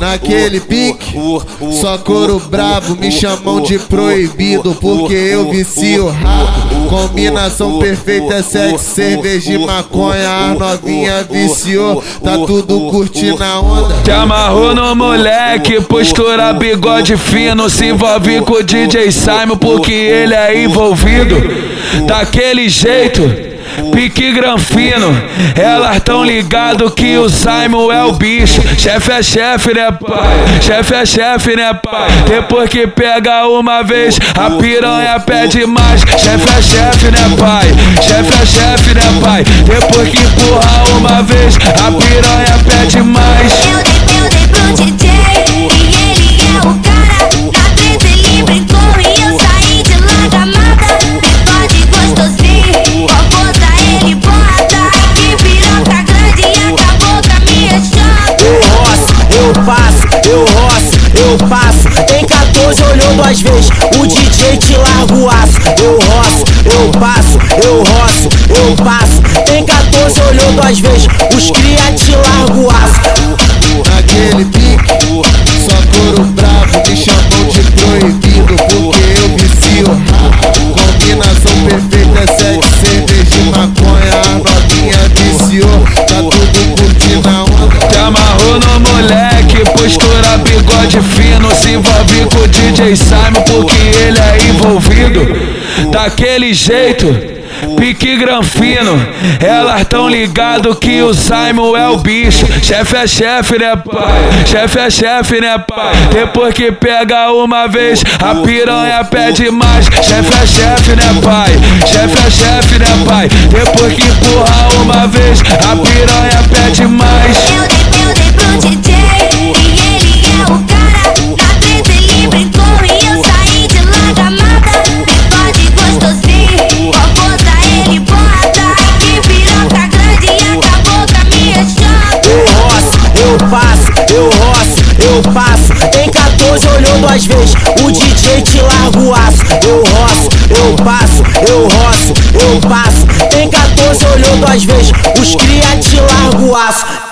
Naquele pique, só couro brabo, me chamam de proibido, porque eu vicio. Combinação perfeita, sexo, cerveja e maconha, a novinha viciou, tá tudo curtindo a onda. Te amarrou no moleque, postura bigode fino, se envolve com o DJ Simon, porque ele é envolvido. Daquele jeito pique granfino. Elas tão ligado que o Simon é o bicho. Chefe é chefe, né, pai? Chefe é chefe, né, pai? Depois que pega uma vez, a piranha pede mais. Chefe é chefe, né, pai? Chefe é chefe, né, pai? Depois que empurra uma vez, a piranha pede mais. Duas vezes, o DJ te larga o aço. Eu roço, eu passo, eu roço, eu passo. Tem 14, olhou duas vezes, os cria te larga o aço. Naquele pique, só couro brabo, me chamam de proibido, envolve com o DJ Simon, porque ele é envolvido. Daquele jeito. Pique granfino, elas tão ligado que o Simon é o bicho. Chefe é chefe, né, pai? Chefe é chefe, né, pai? Depois que pega uma vez, a piranha pede mais. Chefe é chefe, né, pai? Chefe é chefe, né, pai? Depois que empurra uma vez, a piranha duas vezes, o DJ te larga o aço. Eu roço, eu passo, eu roço, eu passo. Tem 14, olhou duas vezes, os cria te larga o aço.